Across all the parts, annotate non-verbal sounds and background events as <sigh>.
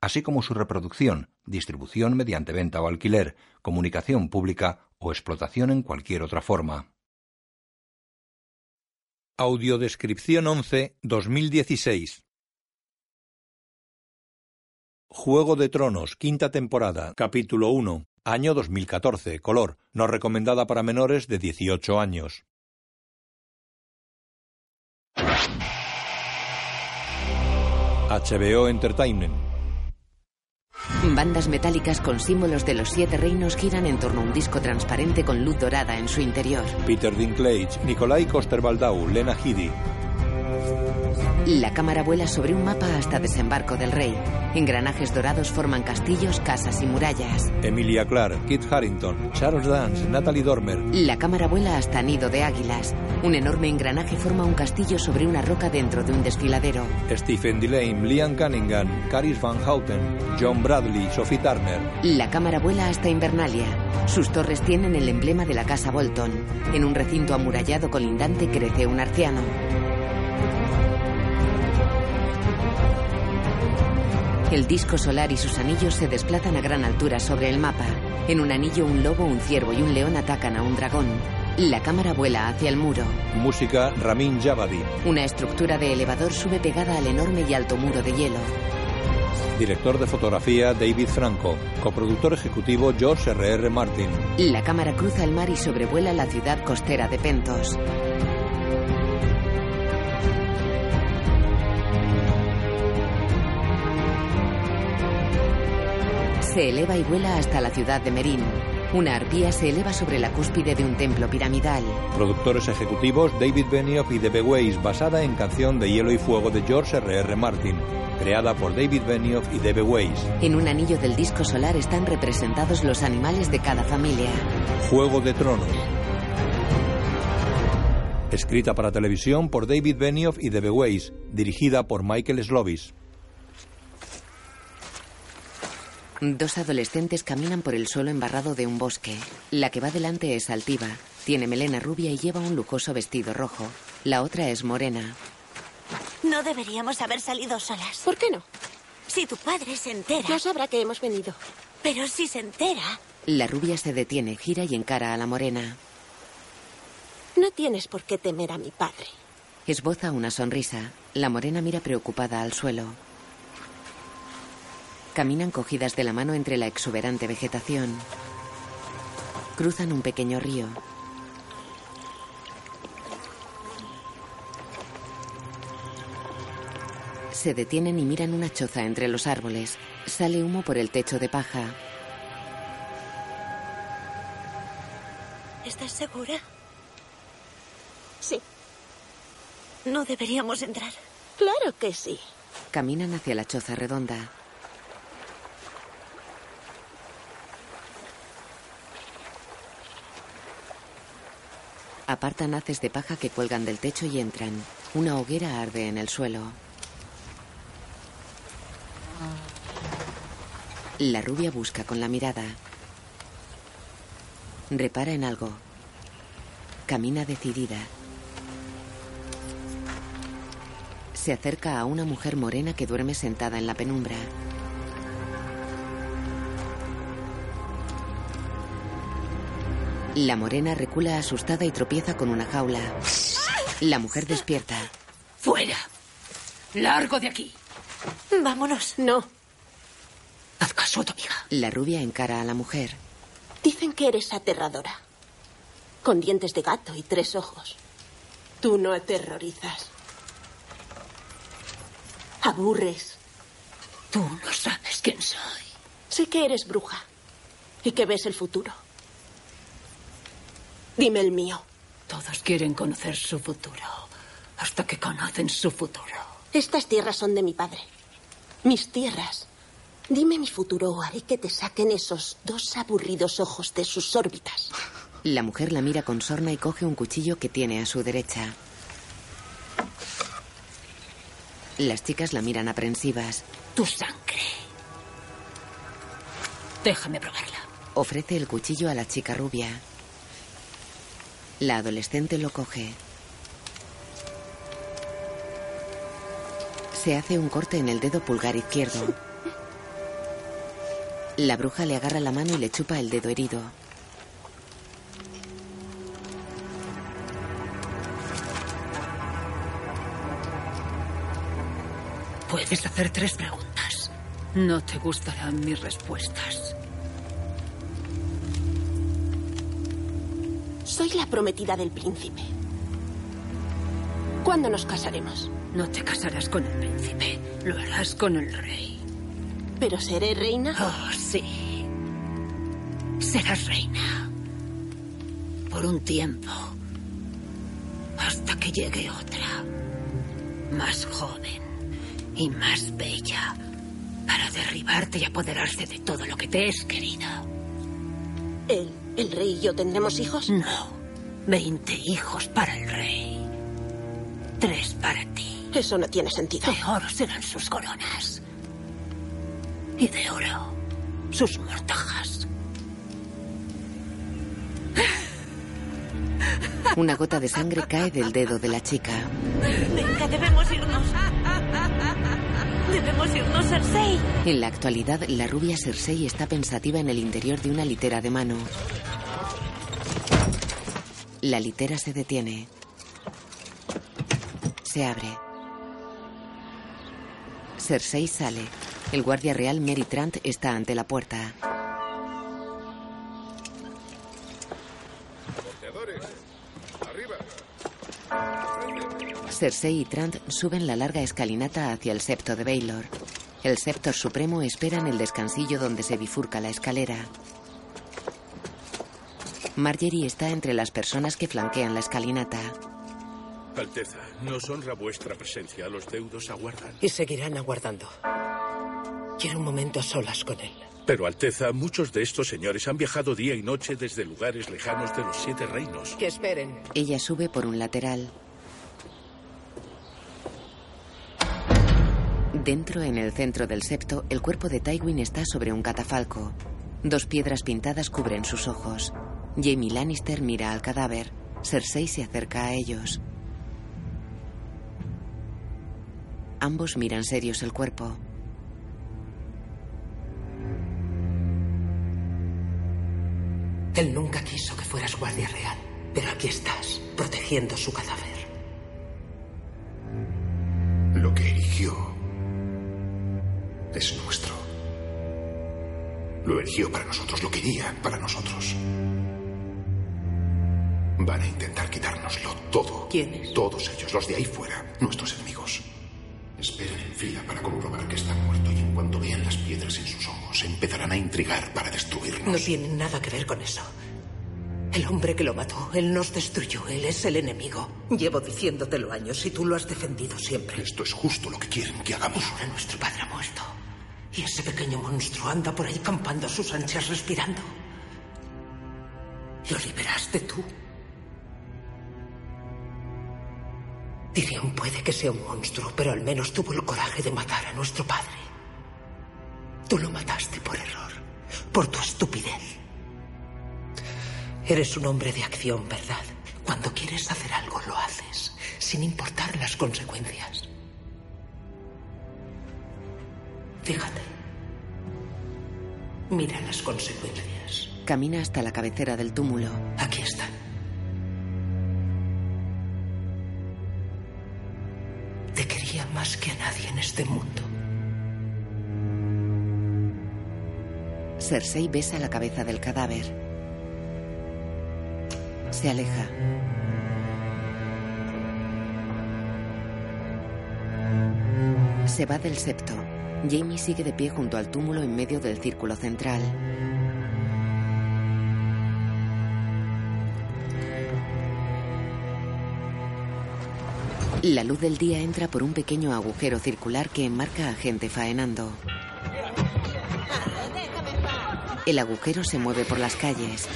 así como su reproducción, distribución mediante venta o alquiler, comunicación pública o explotación en cualquier otra forma. Audiodescripción 11 2016 Juego de Tronos, quinta temporada, capítulo 1, año 2014, color, no recomendada para menores de 18 años. HBO Entertainment Bandas metálicas con símbolos de los siete reinos giran en torno a un disco transparente con luz dorada en su interior. Peter Dinklage, Nikolai Coster-Waldau, Lena Headey. La cámara vuela sobre un mapa hasta desembarco del rey. Engranajes dorados forman castillos, casas y murallas. Emilia Clarke, Kit Harrington, Charles Dance, Natalie Dormer. La cámara vuela hasta Nido de Águilas. Un enorme engranaje forma un castillo sobre una roca dentro de un desfiladero. Stephen Delane, Liam Cunningham, Caris Van Houten, John Bradley, Sophie Turner. La cámara vuela hasta Invernalia. Sus torres tienen el emblema de la casa Bolton. En un recinto amurallado colindante crece un arciano. El disco solar y sus anillos se desplazan a gran altura sobre el mapa. En un anillo un lobo, un ciervo y un león atacan a un dragón. La cámara vuela hacia el muro. Música Ramin Javadi. Una estructura de elevador sube pegada al enorme y alto muro de hielo. Director de fotografía David Franco. Coproductor ejecutivo George R.R. Martin. La cámara cruza el mar y sobrevuela la ciudad costera de Pentos. Se eleva y vuela hasta la ciudad de Merín. Una arpía se eleva sobre la cúspide de un templo piramidal. Productores ejecutivos David Benioff y The Weiss, basada en Canción de Hielo y Fuego de George R.R. Martin, creada por David Benioff y D.B. Weiss. En un anillo del disco solar están representados los animales de cada familia. Juego de Tronos. Escrita para televisión por David Benioff y D.B. Weiss, dirigida por Michael Slovis. Dos adolescentes caminan por el suelo embarrado de un bosque. La que va delante es altiva, tiene melena rubia y lleva un lujoso vestido rojo. La otra es morena. No deberíamos haber salido solas. ¿Por qué no? Si tu padre se entera. No sabrá que hemos venido. Pero si se entera. La rubia se detiene, gira y encara a la morena. No tienes por qué temer a mi padre. Esboza una sonrisa. La morena mira preocupada al suelo. Caminan cogidas de la mano entre la exuberante vegetación. Cruzan un pequeño río. Se detienen y miran una choza entre los árboles. Sale humo por el techo de paja. ¿Estás segura? Sí, No deberíamos entrar. claro que sí. Caminan hacia la choza redonda. Apartan haces de paja que cuelgan del techo y entran. Una hoguera arde en el suelo. La rubia busca con la mirada. Repara en algo. Camina decidida. Se acerca a una mujer morena que duerme sentada en la penumbra. La morena recula asustada y tropieza con una jaula. La mujer despierta. ¡Fuera! ¡Largo de aquí! Vámonos. No, Haz caso a tu amiga. La rubia encara a la mujer. dicen que eres aterradora. Con dientes de gato y tres ojos. Tú no aterrorizas. Aburres. Tú no sabes quién soy. Sé que eres bruja y que ves el futuro. Dime el mío. Todos quieren conocer su futuro. Hasta que conocen su futuro. Estas tierras son de mi padre. Mis tierras. Dime mi futuro o haré que te saquen esos dos aburridos ojos de sus órbitas. La mujer la mira con sorna y coge un cuchillo que tiene a su derecha. Las chicas la miran aprensivas. Tu sangre. Déjame probarla. Ofrece el cuchillo a la chica rubia. La adolescente lo coge. Se hace un corte en el dedo pulgar izquierdo. La bruja le agarra la mano y le chupa el dedo herido. Puedes hacer tres preguntas. No te gustarán mis respuestas. Soy la prometida del príncipe. ¿Cuándo nos casaremos? No te casarás con el príncipe. Lo harás con el rey. ¿Pero seré reina? Oh, sí. Serás reina. Por un tiempo. Hasta que llegue otra. Más joven y más bella. Para derribarte y apoderarse de todo lo que te es querido. ¿El, el rey y yo tendremos hijos? No. Veinte hijos para el rey. Tres para ti. Eso no tiene sentido. De oro serán sus coronas. Y de oro sus mortajas. Una gota de sangre cae del dedo de la chica. Venga, debemos irnos. Debemos irnos, Cersei. En la actualidad, la rubia Cersei está pensativa en el interior de una litera de mano. La litera se detiene. Se abre. Cersei sale. El guardia real Mary Trant está ante la puerta. Cersei y Trant suben la larga escalinata hacia el septo de Baylor. El septor supremo espera en el descansillo donde se bifurca la escalera. Marjorie está entre las personas que flanquean la escalinata. Alteza, nos honra vuestra presencia. Los deudos aguardan. Y seguirán aguardando. Quiero un momento a solas con él. Pero, Alteza, muchos de estos señores han viajado día y noche desde lugares lejanos de los siete reinos. Que esperen. Ella sube por un lateral. Dentro, en el centro del septo, el cuerpo de Tywin está sobre un catafalco. Dos piedras pintadas cubren sus ojos. Jamie Lannister mira al cadáver. Cersei se acerca a ellos. Ambos miran serios el cuerpo. Él nunca quiso que fueras guardia real, pero aquí estás, protegiendo su cadáver. Lo que erigió es nuestro. Lo eligió para nosotros, lo quería para nosotros. Van a intentar quitárnoslo todo. ¿Quiénes? Todos ellos, los de ahí fuera, nuestros enemigos. Esperan en fila para comprobar que está muerto y en cuanto vean las piedras en sus ojos empezarán a intrigar para destruirnos. No tiene nada que ver con eso. El hombre que lo mató, él nos destruyó, él es el enemigo. Llevo diciéndotelo años y tú lo has defendido siempre. Esto es justo lo que quieren que hagamos. Ahora nuestro padre ha muerto. Y ese pequeño monstruo anda por ahí campando a sus anchas respirando. Lo liberaste tú. Tyrion puede que sea un monstruo, pero al menos tuvo el coraje de matar a nuestro padre. Tú lo mataste por error, por tu estupidez. Eres un hombre de acción, ¿verdad? Cuando quieres hacer algo, lo haces, sin importar las consecuencias. Fíjate. Mira las consecuencias. Camina hasta la cabecera del túmulo. Aquí están. Más que a nadie en este mundo. Cersei besa la cabeza del cadáver. Se aleja. Se va del septo. Jamie sigue de pie junto al túmulo en medio del círculo central. La luz del día entra por un pequeño agujero circular que enmarca a gente faenando. El agujero se mueve por las calles.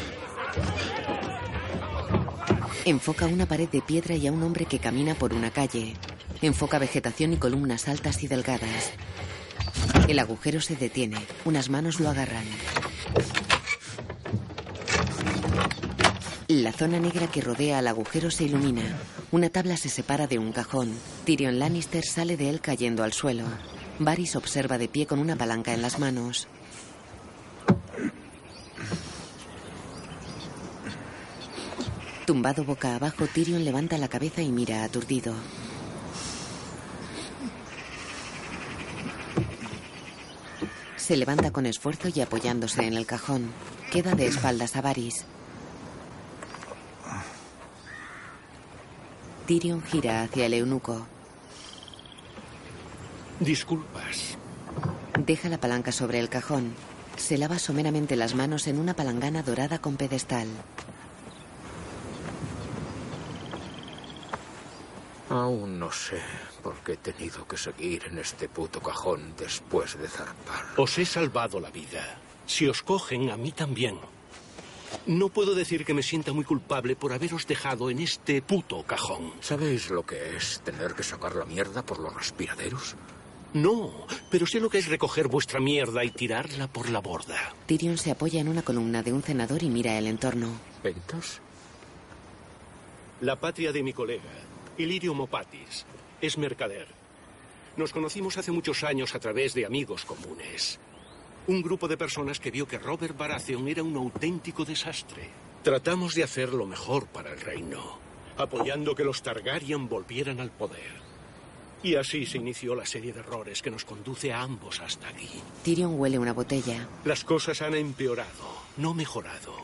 Enfoca una pared de piedra y a un hombre que camina por una calle. Enfoca vegetación y columnas altas y delgadas. El agujero se detiene. Unas manos lo agarran. La zona negra que rodea al agujero se ilumina. Una tabla se separa de un cajón. Tyrion Lannister sale de él cayendo al suelo. Varys observa de pie con una palanca en las manos. Tumbado boca abajo, Tyrion levanta la cabeza y mira aturdido. Se levanta con esfuerzo y apoyándose en el cajón. Queda de espaldas a Varys. Tyrion gira hacia el eunuco. Disculpas. Deja la palanca sobre el cajón. Se lava someramente las manos en una palangana dorada con pedestal. Aún no sé por qué he tenido que seguir en este puto cajón después de zarpar. Os he salvado la vida. Si os cogen, a mí también. No puedo decir que me sienta muy culpable por haberos dejado en este puto cajón. ¿Sabéis lo que es tener que sacar la mierda por los respiraderos? No, pero sé lo que es recoger vuestra mierda y tirarla por la borda. Tyrion se apoya en una columna de un cenador y mira el entorno. ¿Ventas? La patria de mi colega, Ilirio Mopatis, es mercader. Nos conocimos hace muchos años a través de amigos comunes. Un grupo de personas que vio que Robert Baratheon era un auténtico desastre. Tratamos de hacer lo mejor para el reino, apoyando que los Targaryen volvieran al poder. Y así se inició la serie de errores que nos conduce a ambos hasta aquí. Tyrion huele una botella. Las cosas han empeorado, no mejorado.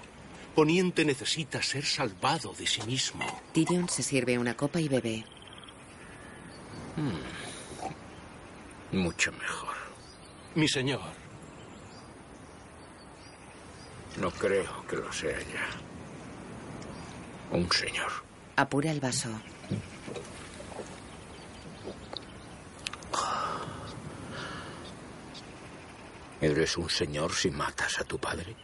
Poniente necesita ser salvado de sí mismo. Tyrion se sirve una copa y bebe. Mucho mejor. Mi señor, No creo que lo sea ya. Un señor. Apura el vaso. ¿Eres un señor si matas a tu padre?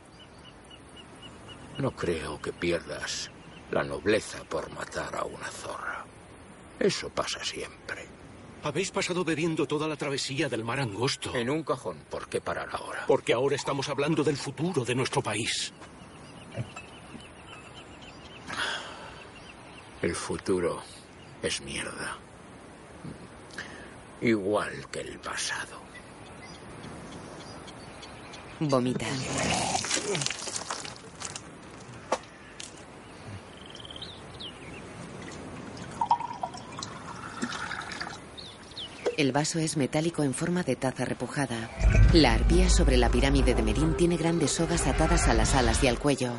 No creo que pierdas la nobleza por matar a una zorra. Eso pasa siempre. Habéis pasado bebiendo toda la travesía del mar angosto. En un cajón, ¿por qué parar ahora? Porque ahora estamos hablando del futuro de nuestro país. El futuro es mierda. Igual que el pasado. Vomita. El vaso es metálico en forma de taza repujada. La arpía sobre la pirámide de Merín tiene grandes sogas atadas a las alas y al cuello.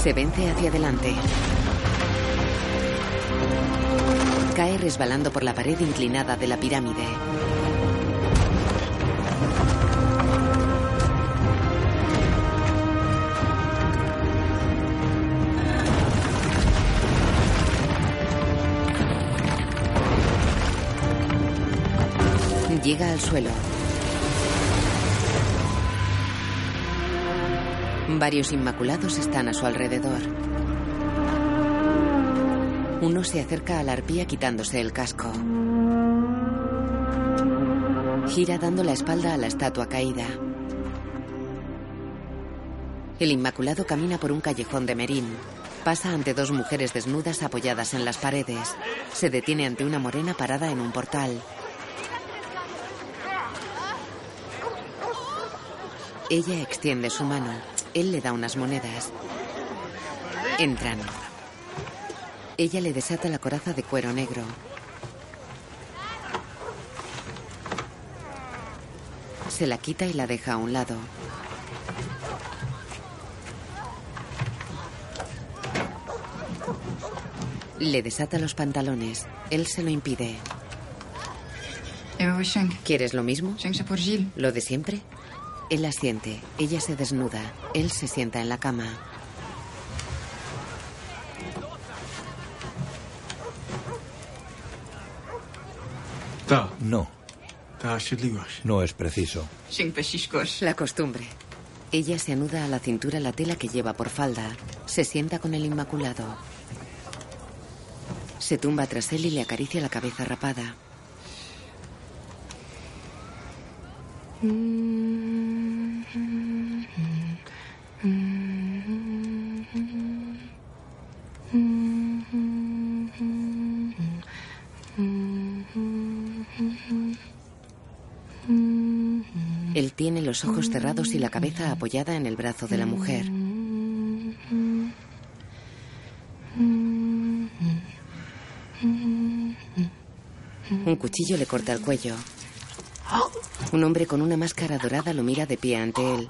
Se vence hacia adelante. Cae resbalando por la pared inclinada de la pirámide. Llega al suelo. Varios inmaculados están a su alrededor. Uno se acerca a la arpía quitándose el casco. Gira dando la espalda a la estatua caída. El Inmaculado camina por un callejón de Merín. Pasa ante dos mujeres desnudas apoyadas en las paredes. Se detiene ante una morena parada en un portal. Ella extiende su mano. Él le da unas monedas. Entran. Ella le desata la coraza de cuero negro. Se la quita y la deja a un lado. Le desata los pantalones. Él se lo impide. ¿Quieres lo mismo? ¿Lo de siempre? Él asiente. Ella se desnuda. Él se sienta en la cama. No. No es preciso. La costumbre. Ella se anuda a la cintura la tela que lleva por falda. Se sienta con el Inmaculado. Se tumba tras él y le acaricia la cabeza rapada. Él los ojos cerrados y la cabeza apoyada en el brazo de la mujer. Un cuchillo le corta el cuello. Un hombre con una máscara dorada lo mira de pie ante él.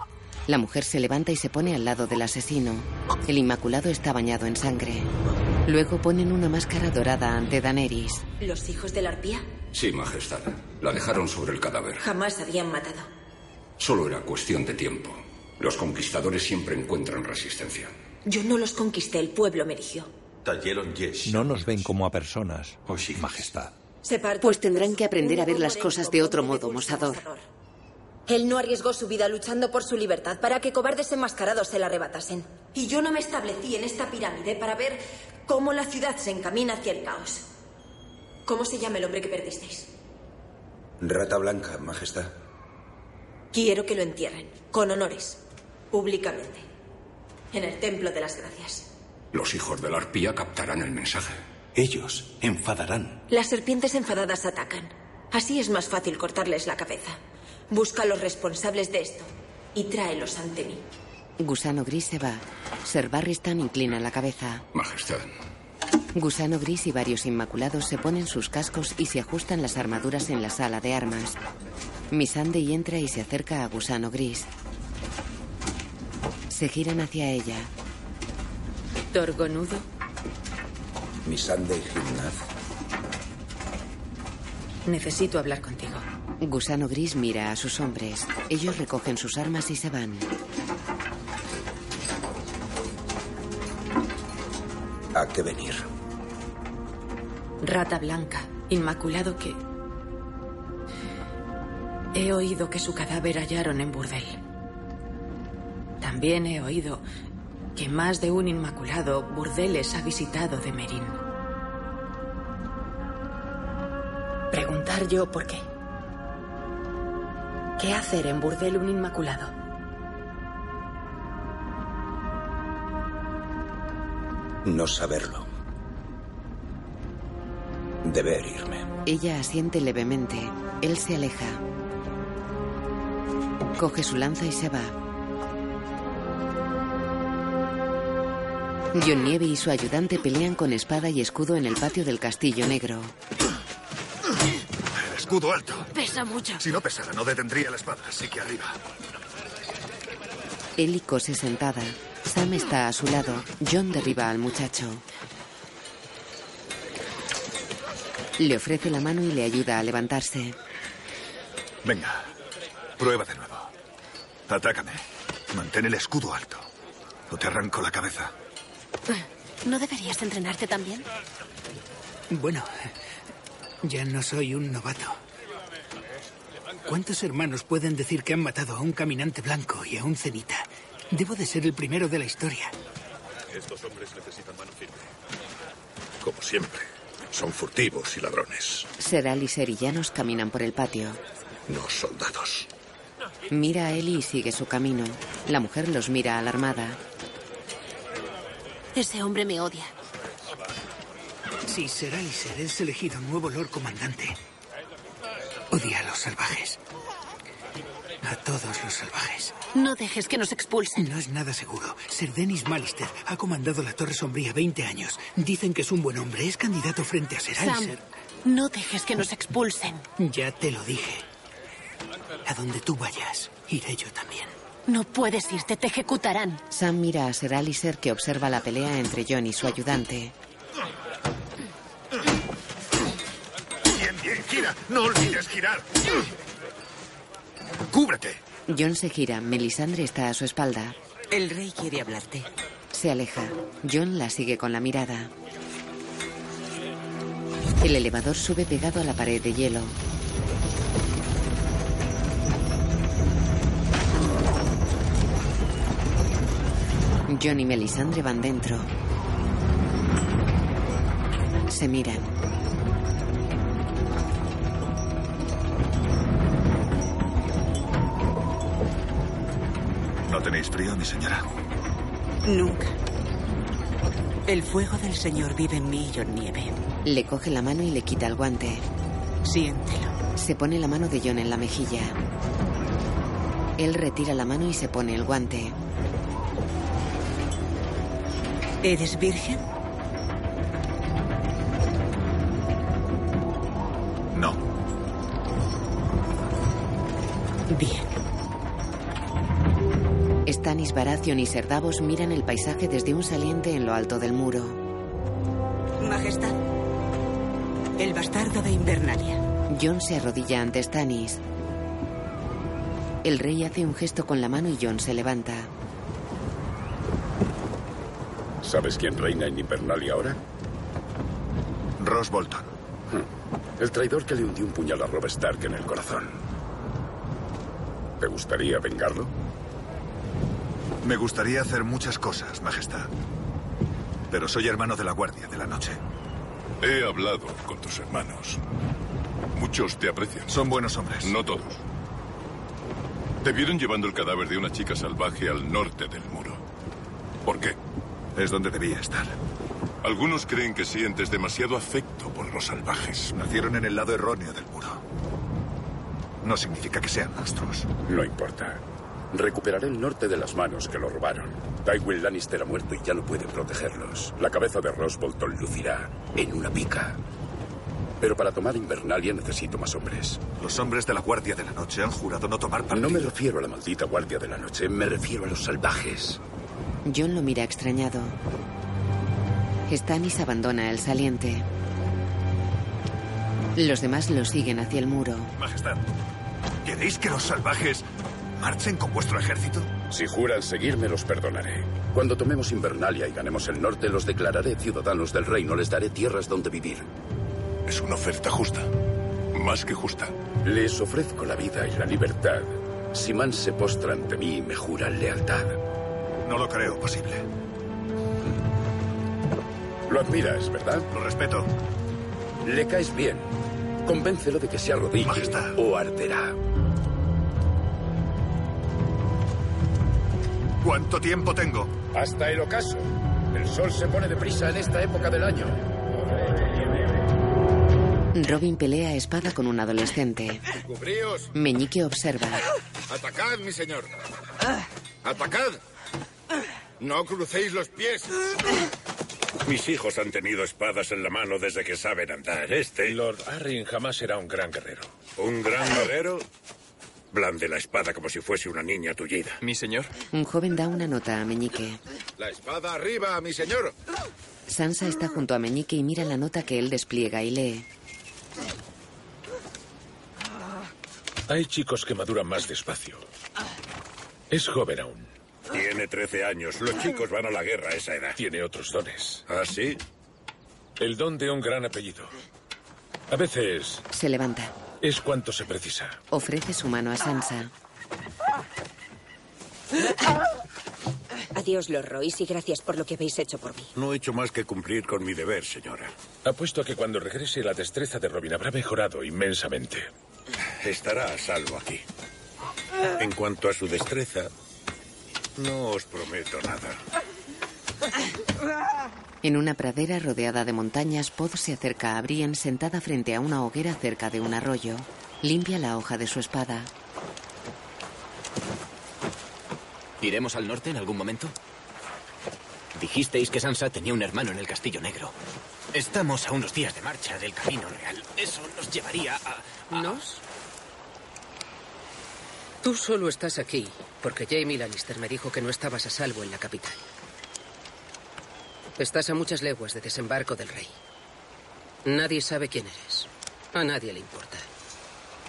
La mujer se levanta y se pone al lado del asesino. El Inmaculado está bañado en sangre. Luego ponen una máscara dorada ante Daenerys. ¿Los hijos de la arpía? Sí, Majestad. La dejaron sobre el cadáver. Jamás habían matado. Solo era cuestión de tiempo. Los conquistadores siempre encuentran resistencia. Yo no los conquisté, el pueblo me eligió. No nos ven como a personas, Majestad. Pues tendrán que aprender a ver las cosas de otro modo, Mosador. Él no arriesgó su vida luchando por su libertad para que cobardes enmascarados se la arrebatasen. Y yo no me establecí en esta pirámide para ver cómo la ciudad se encamina hacia el caos. ¿Cómo se llama el hombre que perdisteis? Rata Blanca, Majestad. Quiero que lo entierren, con honores, públicamente, en el Templo de las Gracias. Los hijos de la arpía captarán el mensaje. Ellos enfadarán. Las serpientes enfadadas atacan. Así es más fácil cortarles la cabeza. Busca a los responsables de esto y tráelos ante mí. Gusano Gris se va. Ser Barristan inclina la cabeza. Majestad. Gusano Gris y varios Inmaculados se ponen sus cascos y se ajustan las armaduras en la sala de armas. Missandei entra y se acerca a Gusano Gris. Se giran hacia ella. Torgonudo. Missandei Gimnaz. Necesito hablar contigo. Gusano Gris mira a sus hombres. Ellos recogen sus armas y se van. ¿A qué venir? Rata blanca, inmaculado que... He oído que su cadáver hallaron en burdel. También he oído que más de un inmaculado burdeles ha visitado de Merín. Preguntar yo por qué. ¿Qué hacer en burdel un inmaculado? No saberlo. Deber irme. Ella asiente levemente. Él se aleja. Coge su lanza y se va. John Nieve y su ayudante pelean con espada y escudo en el patio del Castillo Negro. El escudo alto. Pesa mucho. Si no pesara, no detendría la espada, así que arriba. Ellie cose sentada. Sam está a su lado. John derriba al muchacho. Le ofrece la mano y le ayuda a levantarse. Venga, prueba de nuevo. Atácame. Mantén el escudo alto. O te arranco la cabeza. ¿No deberías entrenarte también? Bueno, ya no soy un novato. ¿Cuántos hermanos pueden decir que han matado a un caminante blanco y a un cenita? Debo de ser el primero de la historia. Estos hombres necesitan mano firme. Como siempre, son furtivos y ladrones. Seral y Serillanos caminan por el patio. No soldados. Mira a Ellie y sigue su camino. La mujer los mira alarmada. Ese hombre me odia. Si será Iser es elegido nuevo Lord Comandante, odia a los salvajes. A todos los salvajes. No dejes que nos expulsen. No es nada seguro. Ser Dennis Malister ha comandado la Torre Sombría 20 años. Dicen que es un buen hombre. Es candidato frente a Ser Sam, no dejes que nos expulsen. Ya te lo dije. A donde tú vayas, iré yo también. No puedes irte, te ejecutarán. Sam mira a Ser Alicer que observa la pelea entre John y su ayudante. Bien, bien, gira. No olvides girar. Cúbrete. John se gira. Melisandre está a su espalda. El rey quiere hablarte. Se aleja. John la sigue con la mirada. El elevador sube pegado a la pared de hielo. John y Melisandre van dentro. Se miran. ¿No tenéis frío, mi señora? Nunca. El fuego del Señor vive en mí, John Nieve. Le coge la mano y le quita el guante. Siéntelo. Se pone la mano de John en la mejilla. Él retira la mano y se pone el guante. ¿Eres virgen? No. Bien. Stannis Baratheon y Ser Davos miran el paisaje desde un saliente en lo alto del muro. Majestad. El bastardo de Invernalia. John se arrodilla ante Stannis. El rey hace un gesto con la mano y John se levanta. ¿Sabes quién reina en Invernalia ahora? Ross Bolton. Hmm. El traidor que le hundió un puñal a Rob Stark en el corazón. ¿Te gustaría vengarlo? Me gustaría hacer muchas cosas, Majestad. Pero soy hermano de la Guardia de la Noche. He hablado con tus hermanos. Muchos te aprecian. Son buenos hombres. No todos. Te vieron llevando el cadáver de una chica salvaje al norte del muro. ¿Por qué? Es donde debía estar. Algunos creen que sientes demasiado afecto por los salvajes. Nacieron en el lado erróneo del muro. No significa que sean monstruos. No importa. Recuperaré el norte de las manos que lo robaron. Tywin Lannister ha muerto y ya no puede protegerlos. La cabeza de Ross Bolton lucirá en una pica. Pero para tomar Invernalia necesito más hombres. Los hombres de la Guardia de la Noche han jurado no tomar partido. No me refiero a la maldita Guardia de la Noche, me refiero a los salvajes. John lo mira extrañado. Stannis abandona el saliente. Los demás lo siguen hacia el muro. Majestad, ¿queréis que los salvajes marchen con vuestro ejército? Si juran seguirme, los perdonaré. Cuando tomemos Invernalia y ganemos el norte, los declararé ciudadanos del reino. Les daré tierras donde vivir. Es una oferta justa. Más que justa. Les ofrezco la vida y la libertad. Si Man se postra ante mí y me jura lealtad. No lo creo posible. Lo admiras, ¿verdad? Lo respeto. Le caes bien. Convéncelo de que se arrodille Majestad. o arderá. ¿Cuánto tiempo tengo? Hasta el ocaso. El sol se pone deprisa en esta época del año. Robin pelea a espada con un adolescente. Cubríos. Meñique observa. Atacad, mi señor. Atacad. No crucéis los pies. Mis hijos han tenido espadas en la mano desde que saben andar. Este. Lord Arryn jamás será un gran guerrero. ¿Un gran guerrero? Blande la espada como si fuese una niña tullida. Mi señor. Un joven da una nota a Meñique. La espada arriba, mi señor. Sansa está junto a Meñique y mira la nota que él despliega y lee. Hay chicos que maduran más despacio. Es joven aún. Tiene 13 años. Los chicos van a la guerra a esa edad. Tiene otros dones. ¿Ah, sí? El don de un gran apellido. A veces Se levanta. es cuanto se precisa. Ofrece su mano a Sansa. Adiós, Lord Royce, y gracias por lo que habéis hecho por mí. No he hecho más que cumplir con mi deber, señora. Apuesto a que cuando regrese la destreza de Robin habrá mejorado inmensamente. Estará a salvo aquí. En cuanto a su destreza, no os prometo nada. En una pradera rodeada de montañas, Pod se acerca a Brienne sentada frente a una hoguera cerca de un arroyo. Limpia la hoja de su espada. ¿Iremos al norte en algún momento? Dijisteis que Sansa tenía un hermano en el Castillo Negro. Estamos a unos días de marcha del Camino Real. Eso nos llevaría a... a- ¿Nos? Tú solo estás aquí porque Jamie Lannister me dijo que no estabas a salvo en la capital. Estás a muchas leguas de desembarco del rey. Nadie sabe quién eres. A nadie le importa.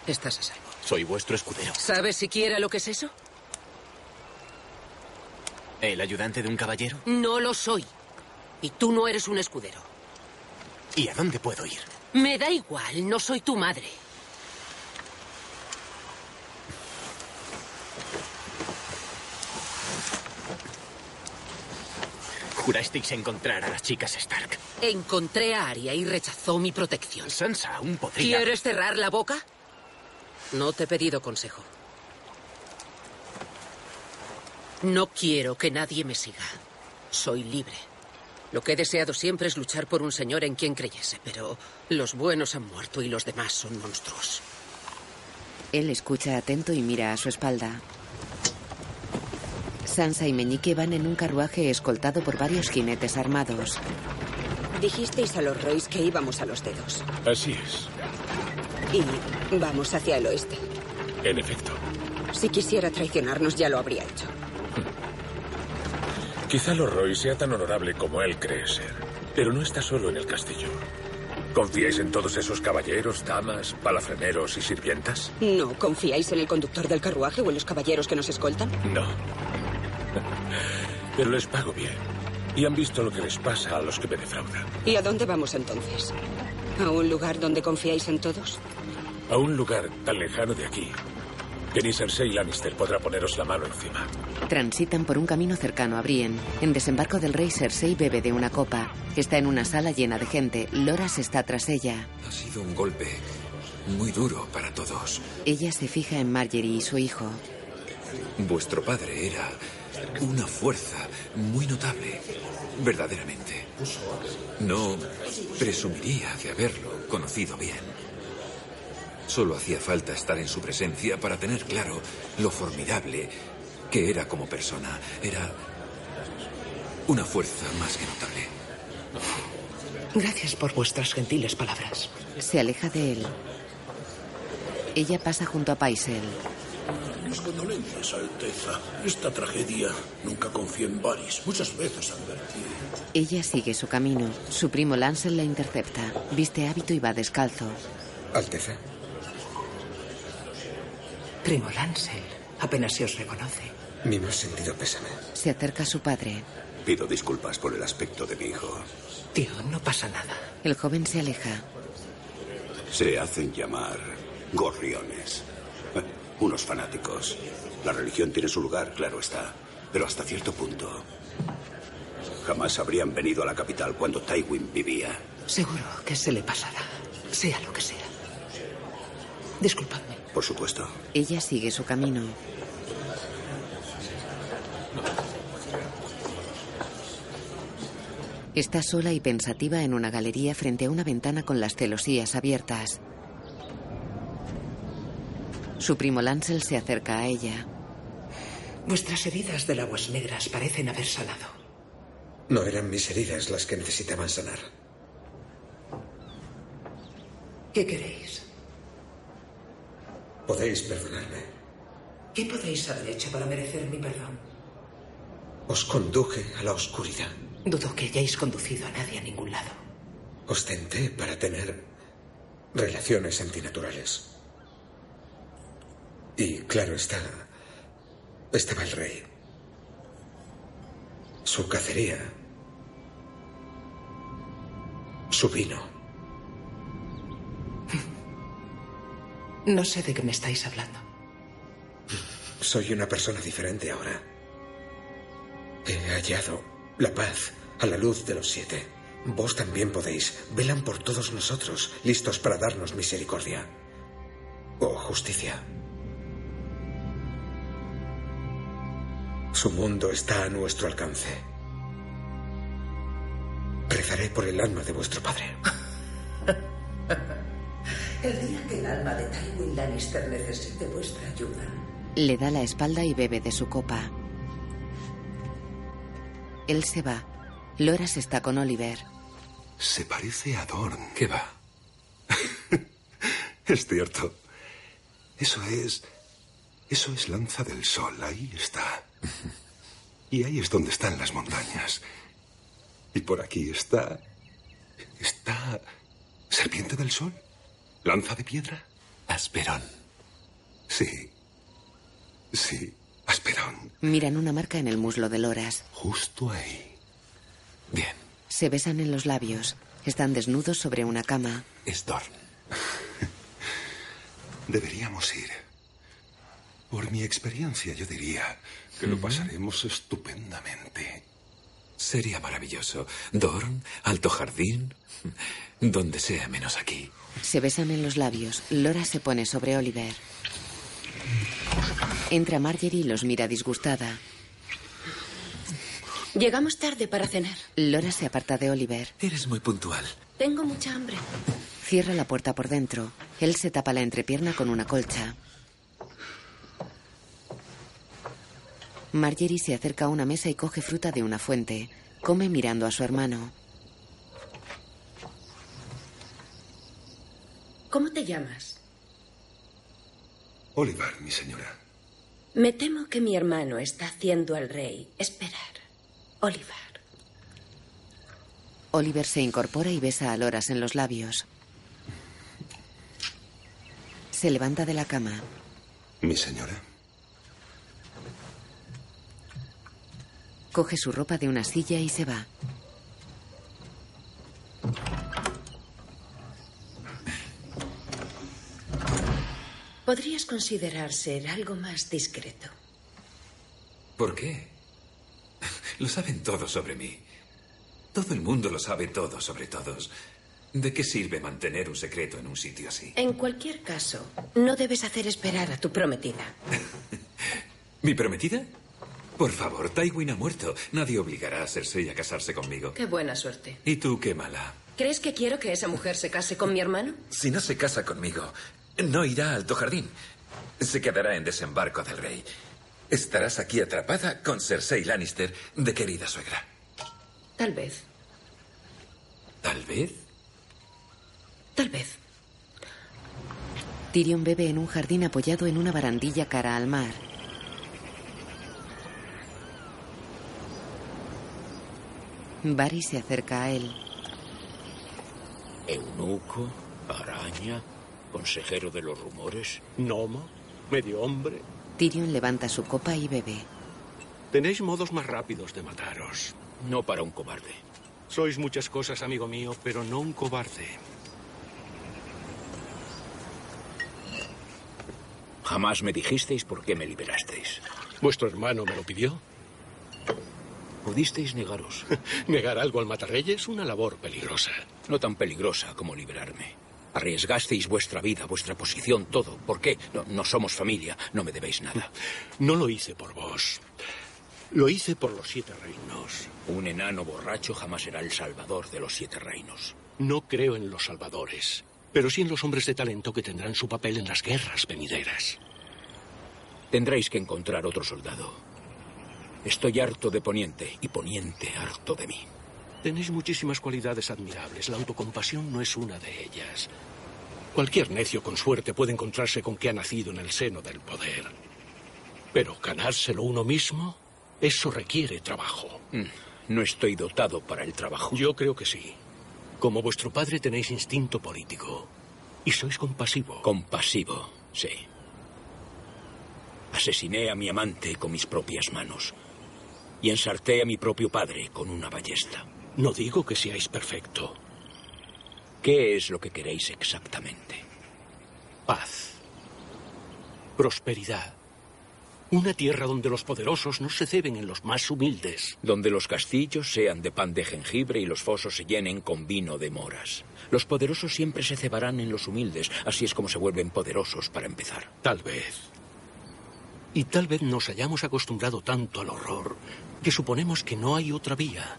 Estás a salvo. Soy vuestro escudero. ¿Sabes siquiera lo que es eso? ¿El ayudante de un caballero? No lo soy. Y tú no eres un escudero. ¿Y a dónde puedo ir? Me da igual, no soy tu madre. Jurasteis encontrar a las chicas Stark. Encontré a Arya y rechazó mi protección. Sansa aún podría... ¿Quieres cerrar la boca? No te he pedido consejo. No quiero que nadie me siga. Soy libre. Lo que he deseado siempre es luchar por un señor en quien creyese, pero los buenos han muerto y los demás son monstruos. Él escucha atento y mira a su espalda. Sansa y Meñique van en un carruaje escoltado por varios jinetes armados. Dijisteis a los Royce que íbamos a los dedos. Así es. Y vamos hacia el oeste. En efecto. Si quisiera traicionarnos ya lo habría hecho. <laughs> Quizá Lord Roy sea tan honorable como él cree ser, pero no está solo en el castillo. ¿Confiáis en todos esos caballeros, damas, palafreneros y sirvientas? ¿No confiáis en el conductor del carruaje o en los caballeros que nos escoltan? No. Pero les pago bien. Y han visto lo que les pasa a los que me defraudan. ¿Y a dónde vamos entonces? ¿A un lugar donde confiáis en todos? A un lugar tan lejano de aquí que ni Cersei Lannister podrá poneros la mano encima. Transitan por un camino cercano a Brienne. En desembarco del rey Cersei bebe de una copa. Está en una sala llena de gente. Loras está tras ella. Ha sido un golpe muy duro para todos. Ella se fija en Marjorie y su hijo. Vuestro padre era una fuerza muy notable, verdaderamente. No presumiría de haberlo conocido bien. Solo hacía falta estar en su presencia para tener claro lo formidable que era como persona. Era una fuerza más que notable. Gracias por vuestras gentiles palabras. Se aleja de él. Ella pasa junto a Paisel. Mis condolencias, Alteza. Esta tragedia nunca confié en Varys. Muchas veces advertí. Ella sigue su camino. Su primo Lancel la intercepta. Viste hábito y va descalzo. Alteza. Primo Lancel, apenas se os reconoce. Mi más sentido pésame. Se acerca a su padre. Pido disculpas por el aspecto de mi hijo. Tío, no pasa nada. El joven se aleja. Se hacen llamar gorriones. Unos fanáticos. La religión tiene su lugar, claro está. Pero hasta cierto punto. Jamás habrían venido a la capital cuando Tywin vivía. Seguro que se le pasará, sea lo que sea. Disculpadme. Por supuesto. Ella sigue su camino. Está sola y pensativa en una galería frente a una ventana con las celosías abiertas. Su primo Lancel se acerca a ella. Vuestras heridas de aguas negras parecen haber sanado. No eran mis heridas las que necesitaban sanar. ¿Qué queréis? Podéis perdonarme. ¿Qué podéis haber hecho para merecer mi perdón? Os conduje a la oscuridad. Dudo que hayáis conducido a nadie a ningún lado. Os tenté para tener relaciones antinaturales. Y claro está, estaba el rey. Su cacería. Su vino. <laughs> No sé de qué me estáis hablando. Soy una persona diferente ahora. He hallado la paz a la luz de los siete. Vos también podéis. Velan por todos nosotros, listos para darnos misericordia. O justicia. Su mundo está a nuestro alcance. Rezaré por el alma de vuestro padre. <laughs> El día que el alma de Tywin Lannister necesite vuestra ayuda. Le da la espalda y bebe de su copa. Él se va. Loras está con Oliver. Se parece a Dorn. ¿Qué va? <laughs> es cierto. Eso es... Eso es Lanza del Sol. Ahí está. Y ahí es donde están las montañas. Y por aquí está... Está... Serpiente del Sol. ¿Lanza de piedra? Asperón. Sí. Sí, Asperón. Miran una marca en el muslo de Loras. Justo ahí. Bien. Se besan en los labios. Están desnudos sobre una cama. Es Dorn. Deberíamos ir. Por mi experiencia, yo diría que lo pasaremos estupendamente. Sería maravilloso. Dorn, Alto Jardín, donde sea menos aquí. Se besan en los labios. Lora se pone sobre Oliver. Entra Marjorie y los mira disgustada. Llegamos tarde para cenar. Lora se aparta de Oliver. Eres muy puntual. Tengo mucha hambre. Cierra la puerta por dentro. Él se tapa la entrepierna con una colcha. Marjorie se acerca a una mesa y coge fruta de una fuente. Come mirando a su hermano. ¿Cómo te llamas? Oliver, mi señora. Me temo que mi hermano está haciendo al rey esperar. Oliver. Oliver se incorpora y besa a Loras en los labios. Se levanta de la cama. Mi señora. Coge su ropa de una silla y se va. Podrías considerar ser algo más discreto. ¿Por qué? Lo saben todos sobre mí. Todo el mundo lo sabe todo sobre todos. ¿De qué sirve mantener un secreto en un sitio así? En cualquier caso, no debes hacer esperar a tu prometida. <laughs> ¿Mi prometida? Por favor, Tywin ha muerto. Nadie obligará a Cersei a casarse conmigo. Qué buena suerte. ¿Y tú qué mala? ¿Crees que quiero que esa mujer se case con mi hermano? Si no se casa conmigo, no irá a Alto Jardín. Se quedará en desembarco del rey. Estarás aquí atrapada con Cersei Lannister, de querida suegra. Tal vez. ¿Tal vez? Tal vez. Tyrion bebe en un jardín apoyado en una barandilla cara al mar. Barry se acerca a él. Eunuco, araña, consejero de los rumores. Gnomo, medio hombre. Tyrion levanta su copa y bebe. Tenéis modos más rápidos de mataros. No para un cobarde. Sois muchas cosas, amigo mío, pero no un cobarde. Jamás me dijisteis por qué me liberasteis. ¿Vuestro hermano me lo pidió? Pudisteis negaros. <laughs> Negar algo al matarreyes una labor peligrosa. No tan peligrosa como liberarme. Arriesgasteis vuestra vida, vuestra posición, todo. ¿Por qué? No, no somos familia, no me debéis nada. No lo hice por vos. Lo hice por los siete reinos. Un enano borracho jamás será el salvador de los siete reinos. No creo en los salvadores, pero sí en los hombres de talento que tendrán su papel en las guerras venideras. Tendréis que encontrar otro soldado. Estoy harto de Poniente y Poniente harto de mí. Tenéis muchísimas cualidades admirables. La autocompasión no es una de ellas. Cualquier necio con suerte puede encontrarse con que ha nacido en el seno del poder. Pero ganárselo uno mismo, eso requiere trabajo. No estoy dotado para el trabajo. Yo creo que sí. Como vuestro padre tenéis instinto político. Y sois compasivo. Compasivo, sí. Asesiné a mi amante con mis propias manos. Y ensarté a mi propio padre con una ballesta. No digo que seáis perfecto. ¿Qué es lo que queréis exactamente? Paz. Prosperidad. Una tierra donde los poderosos no se ceben en los más humildes. Donde los castillos sean de pan de jengibre y los fosos se llenen con vino de moras. Los poderosos siempre se cebarán en los humildes. Así es como se vuelven poderosos para empezar. Tal vez. Y tal vez nos hayamos acostumbrado tanto al horror que suponemos que no hay otra vía.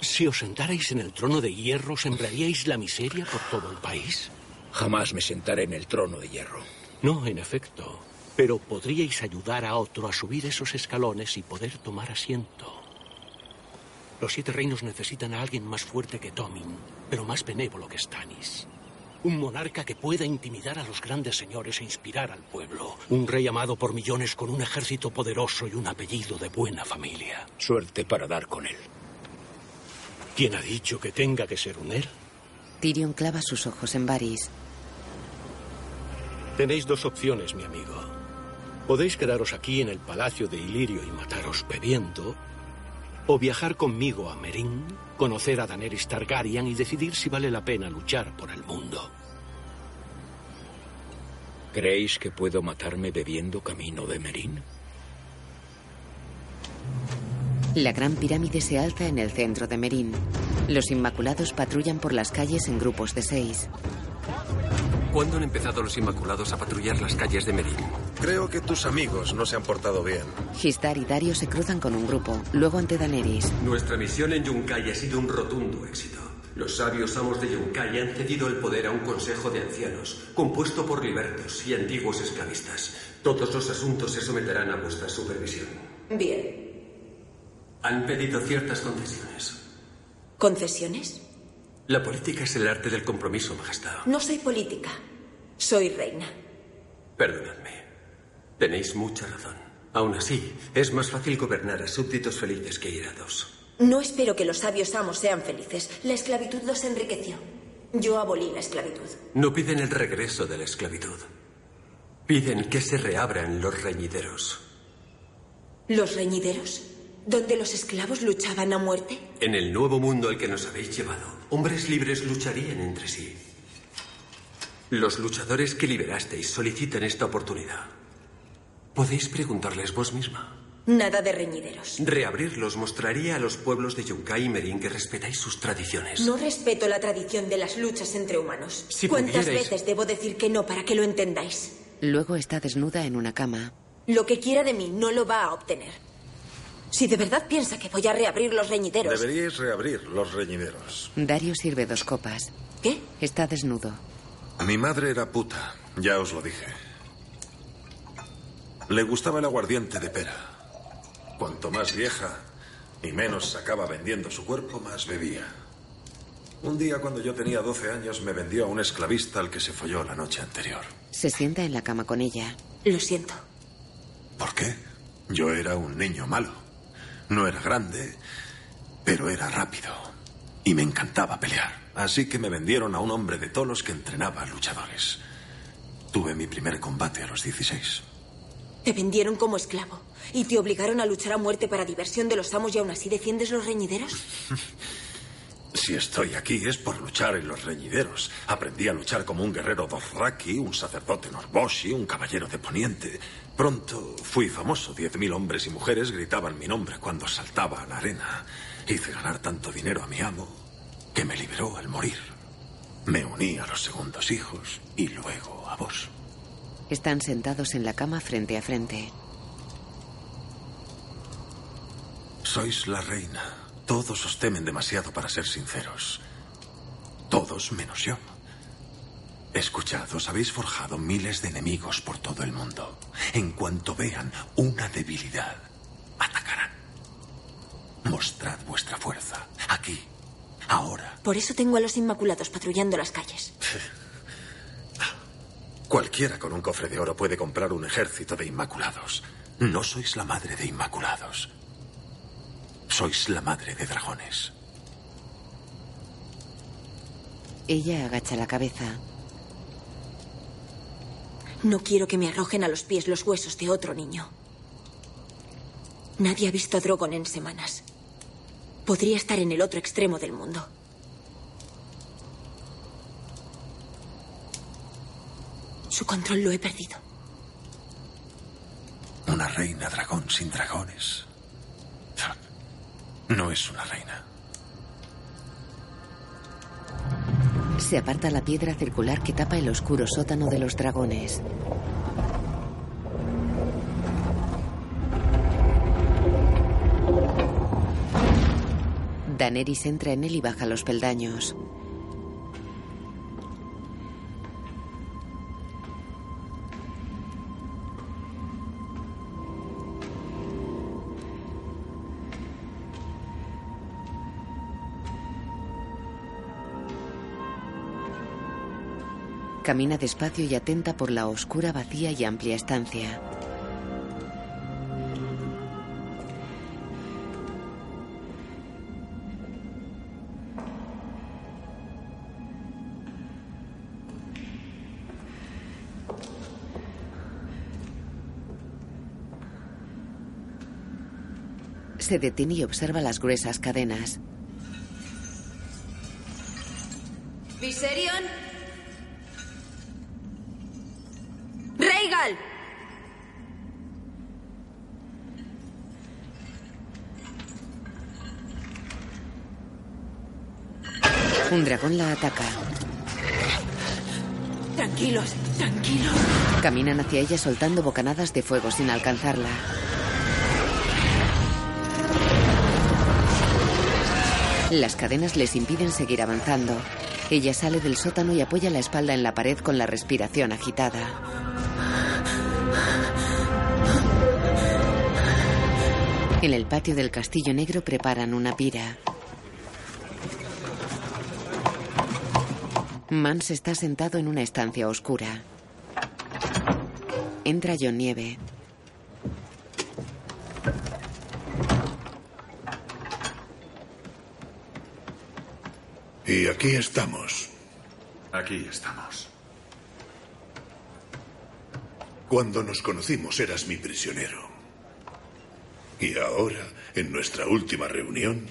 Si os sentarais en el trono de hierro, ¿sembraríais la miseria por todo el país? Jamás me sentaré en el trono de hierro. No, en efecto. Pero podríais ayudar a otro a subir esos escalones y poder tomar asiento. Los siete reinos necesitan a alguien más fuerte que Tomin, pero más benévolo que Stannis. Un monarca que pueda intimidar a los grandes señores e inspirar al pueblo. Un rey amado por millones con un ejército poderoso y un apellido de buena familia. Suerte para dar con él. ¿Quién ha dicho que tenga que ser un él? Tyrion clava sus ojos en Varys. Tenéis dos opciones, mi amigo. Podéis quedaros aquí en el palacio de Ilirio y mataros bebiendo, o viajar conmigo a Merín, conocer a Daenerys Targaryen y decidir si vale la pena luchar por el mundo. ¿Creéis que puedo matarme bebiendo camino de Merín? La gran pirámide se alza en el centro de Merín. Los Inmaculados patrullan por las calles en grupos de seis. ¿Cuándo han empezado los Inmaculados a patrullar las calles de Merín? Creo que tus amigos no se han portado bien. Gistar y Dario se cruzan con un grupo, luego ante Daenerys. Nuestra misión en Yunkai ha sido un rotundo éxito. Los sabios amos de Yunkai han cedido el poder a un consejo de ancianos, compuesto por libertos y antiguos esclavistas. Todos los asuntos se someterán a vuestra supervisión. Bien. Han pedido ciertas concesiones. ¿Concesiones? La política es el arte del compromiso, Majestad. No soy política. Soy reina. Perdonadme. Tenéis mucha razón. Aún así, es más fácil gobernar a súbditos felices que irados. No espero que los sabios amos sean felices. La esclavitud los enriqueció. Yo abolí la esclavitud. No piden el regreso de la esclavitud. Piden que se reabran los reñideros. ¿Los reñideros? ¿Donde los esclavos luchaban a muerte? En el nuevo mundo al que nos habéis llevado, hombres libres lucharían entre sí. Los luchadores que liberasteis solicitan esta oportunidad. Podéis preguntarles vos misma. Nada de reñideros. Reabrirlos mostraría a los pueblos de Yunkai y Merín que respetáis sus tradiciones. No respeto la tradición de las luchas entre humanos. Si ¿Cuántas pudierais- veces debo decir que no para que lo entendáis? Luego está desnuda en una cama. Lo que quiera de mí no lo va a obtener. Si de verdad piensa que voy a reabrir los reñideros. Deberíais reabrir los reñideros. Dario sirve dos copas. ¿Qué? Está desnudo. Mi madre era puta, ya os lo dije. Le gustaba el aguardiente de pera. Cuanto más vieja y menos sacaba vendiendo su cuerpo, más bebía. Un día cuando yo tenía 12 años me vendió a un esclavista al que se folló la noche anterior. Se sienta en la cama con ella. Lo siento. ¿Por qué? Yo era un niño malo. No era grande, pero era rápido. Y me encantaba pelear. Así que me vendieron a un hombre de tolos que entrenaba a luchadores. Tuve mi primer combate a los 16. Te vendieron como esclavo y te obligaron a luchar a muerte para diversión de los amos y aún así defiendes los reñideros. <laughs> Si estoy aquí es por luchar en los reñideros. Aprendí a luchar como un guerrero Dothraki, un sacerdote Norboshi, un caballero de Poniente. Pronto fui famoso. Diez mil hombres y mujeres gritaban mi nombre cuando saltaba a la arena. Hice ganar tanto dinero a mi amo que me liberó al morir. Me uní a los segundos hijos y luego a vos. Están sentados en la cama frente a frente. Sois la reina. Todos os temen demasiado para ser sinceros. Todos menos yo. Escuchad, os habéis forjado miles de enemigos por todo el mundo. En cuanto vean una debilidad, atacarán. Mostrad vuestra fuerza. Aquí. Ahora. Por eso tengo a los Inmaculados patrullando las calles. <laughs> Cualquiera con un cofre de oro puede comprar un ejército de inmaculados. No sois la madre de inmaculados. Sois la madre de dragones. Ella agacha la cabeza. No quiero que me arrojen a los pies los huesos de otro niño. Nadie ha visto a Drogon en semanas. Podría estar en el otro extremo del mundo. Su control lo he perdido. Una reina dragón sin dragones. No es una reina. Se aparta la piedra circular que tapa el oscuro sótano de los dragones. Daenerys entra en él y baja los peldaños. Camina despacio y atenta por la oscura, vacía y amplia estancia. Se detiene y observa las gruesas cadenas. Viserion. Un dragón la ataca. Tranquilos, tranquilos. Caminan hacia ella soltando bocanadas de fuego sin alcanzarla. Las cadenas les impiden seguir avanzando. Ella sale del sótano y apoya la espalda en la pared con la respiración agitada. En el patio del castillo negro preparan una pira. Mans está sentado en una estancia oscura. Entra John Nieve. Y aquí estamos. Aquí estamos. Cuando nos conocimos eras mi prisionero. Y ahora, en nuestra última reunión,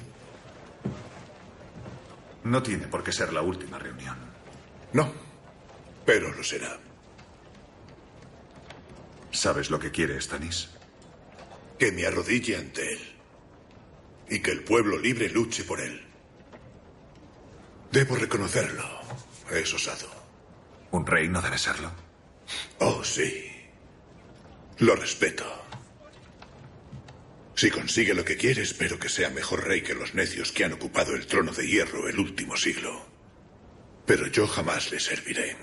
No tiene por qué ser la última reunión. no, pero lo será. ¿Sabes lo que quiere Stanis? Que me arrodille ante él. Y que el pueblo libre luche por él. Debo reconocerlo. Es osado. ¿Un rey no debe serlo? Oh, sí. Lo respeto. Si consigue lo que quiere, espero que sea mejor rey que los necios que han ocupado el trono de hierro el último siglo. Pero yo jamás le serviré.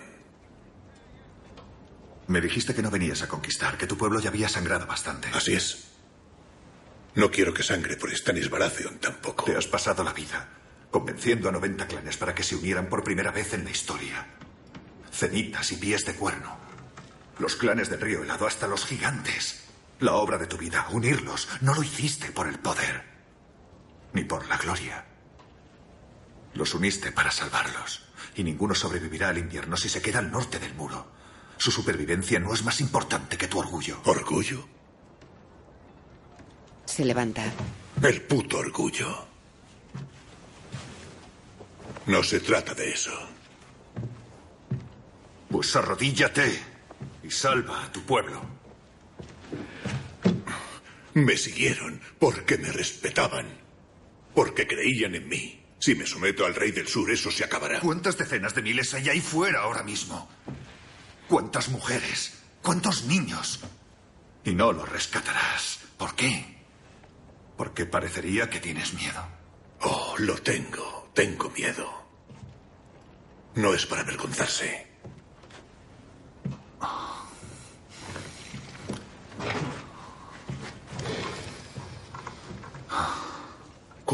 Me dijiste que no venías a conquistar, que tu pueblo ya había sangrado bastante. Así es. No quiero que sangre por Stanis Baratheon tampoco. Te has pasado la vida convenciendo a 90 clanes para que se unieran por primera vez en la historia. Cenitas y pies de cuerno. Los clanes del río helado hasta los gigantes. La obra de tu vida, unirlos, no lo hiciste por el poder, ni por la gloria. Los uniste para salvarlos, y ninguno sobrevivirá al invierno si se queda al norte del muro. Su supervivencia no es más importante que tu orgullo. ¿Orgullo? Se levanta. El puto orgullo. No se trata de eso. Pues arrodíllate y salva a tu pueblo. Me siguieron porque me respetaban. Porque creían en mí. Si me someto al rey del sur, eso se acabará. ¿Cuántas decenas de miles hay ahí fuera ahora mismo? ¿Cuántas mujeres? ¿Cuántos niños? Y no los rescatarás. ¿Por qué? Porque parecería que tienes miedo. Oh, lo tengo. Tengo miedo. No es para avergonzarse.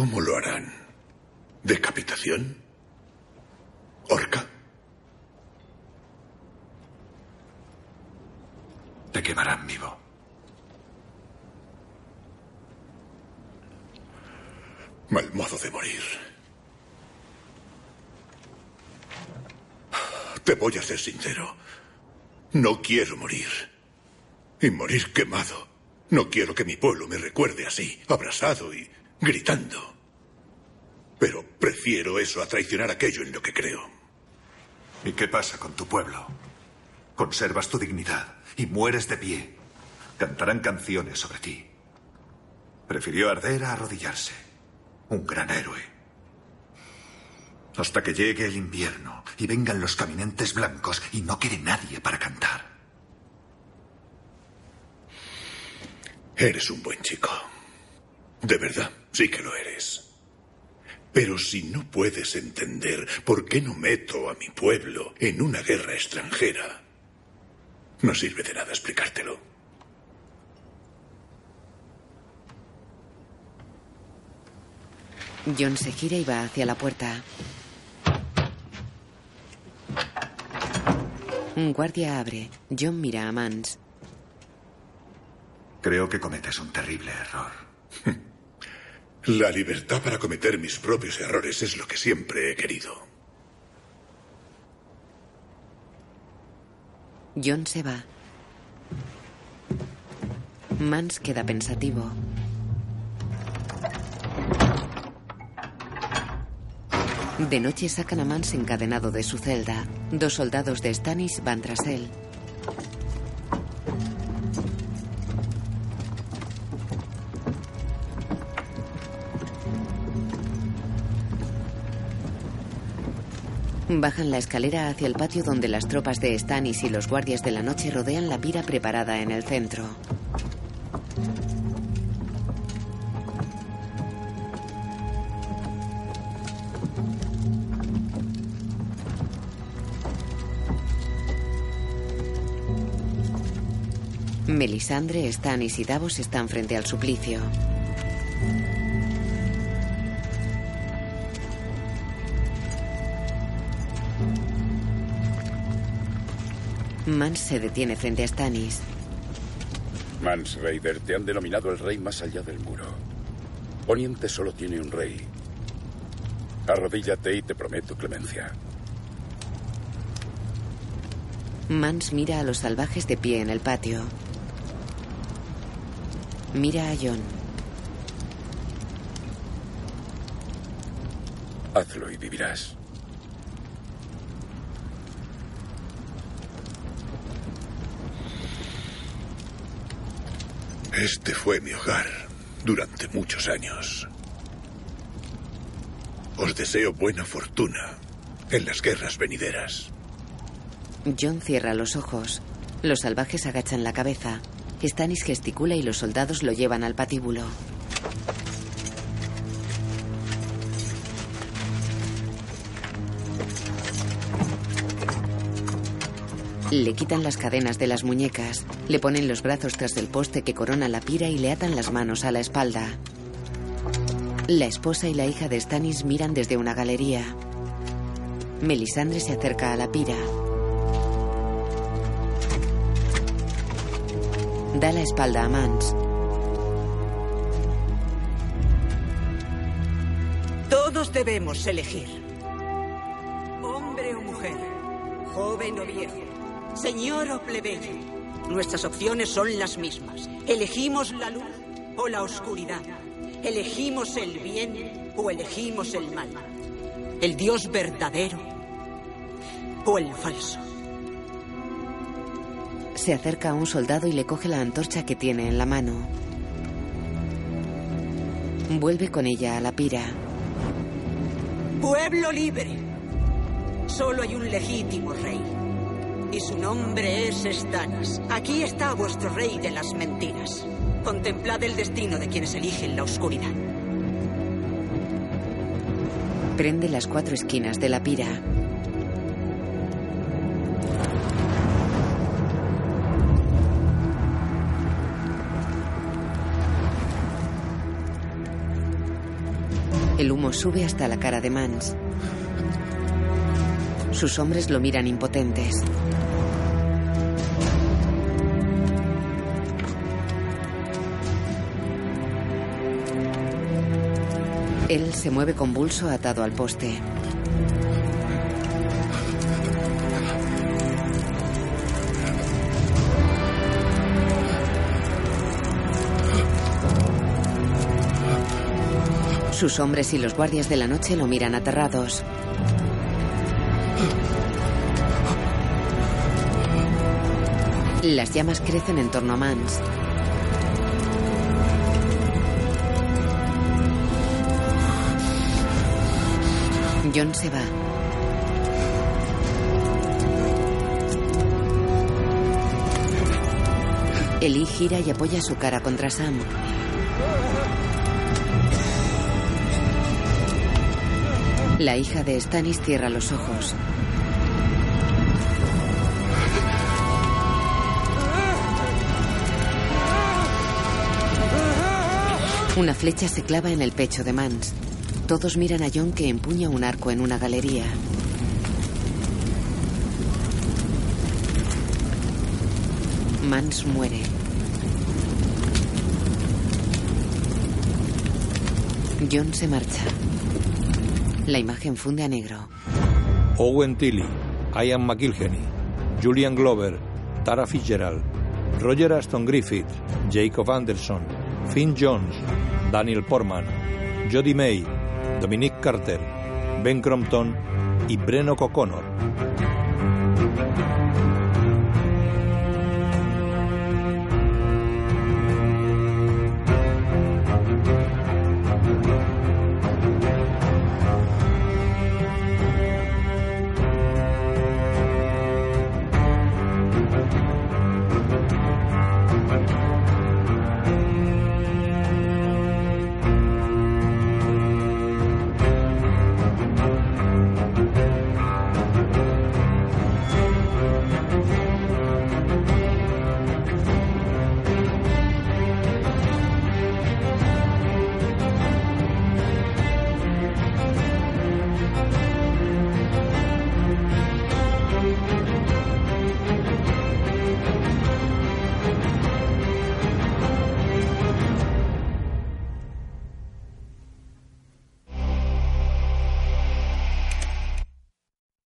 ¿Cómo lo harán? ¿Decapitación? ¿Horca? Te quemarán vivo. Mal modo de morir. Te voy a ser sincero. No quiero morir. Y morir quemado. No quiero que mi pueblo me recuerde así, abrasado y gritando. Pero prefiero eso a traicionar aquello en lo que creo. ¿Y qué pasa con tu pueblo? Conservas tu dignidad y mueres de pie. Cantarán canciones sobre ti. Prefirió arder a arrodillarse. Un gran héroe. Hasta que llegue el invierno y vengan los caminantes blancos y no quede nadie para cantar. Eres un buen chico. De verdad, sí que lo eres. Pero si no puedes entender por qué no meto a mi pueblo en una guerra extranjera, no sirve de nada explicártelo. John se gira y va hacia la puerta. Un guardia abre. John mira a Mans. Creo que cometes un terrible error. La libertad para cometer mis propios errores es lo que siempre he querido. John se va. Mans queda pensativo. De noche sacan a Mans encadenado de su celda. Dos soldados de Stannis van tras él. Bajan la escalera hacia el patio donde las tropas de Stannis y los guardias de la noche rodean la pira preparada en el centro. Melisandre, Stannis y Davos están frente al suplicio. Mans se detiene frente a Stannis. Mans Raider, te han denominado el rey más allá del muro. Poniente solo tiene un rey. Arrodíllate y te prometo clemencia. Mans mira a los salvajes de pie en el patio. Mira a John. Hazlo y vivirás. Este fue mi hogar durante muchos años. Os deseo buena fortuna en las guerras venideras. John cierra los ojos. Los salvajes agachan la cabeza. Stannis gesticula y los soldados lo llevan al patíbulo. Le quitan las cadenas de las muñecas, le ponen los brazos tras el poste que corona la pira y le atan las manos a la espalda. La esposa y la hija de Stannis miran desde una galería. Melisandre se acerca a la pira. Da la espalda a Mans. Todos debemos elegir. Señor o plebeyo. Nuestras opciones son las mismas. Elegimos la luz o la oscuridad. Elegimos el bien o elegimos el mal. El Dios verdadero o el falso. Se acerca a un soldado y le coge la antorcha que tiene en la mano. Vuelve con ella a la pira. Pueblo libre. Solo hay un legítimo rey. Y su nombre es Stannis. Aquí está vuestro rey de las mentiras. Contemplad el destino de quienes eligen la oscuridad. Prende las cuatro esquinas de la pira. El humo sube hasta la cara de Mans. Sus hombres lo miran impotentes. Él se mueve convulso atado al poste. Sus hombres y los guardias de la noche lo miran aterrados. Las llamas crecen en torno a Mans. John se va. Eli gira y apoya su cara contra Sam. La hija de Stannis cierra los ojos. Una flecha se clava en el pecho de Mans. Todos miran a John que empuña un arco en una galería. Mans muere. John se marcha. La imagen funde a negro. Owen Tilly, Ian McIlhenny, Julian Glover, Tara Fitzgerald, Roger Aston Griffith, Jacob Anderson, Finn Jones, Daniel Portman, Jodie May, Dominic Carter, Ben Crompton y Breno O'Connor.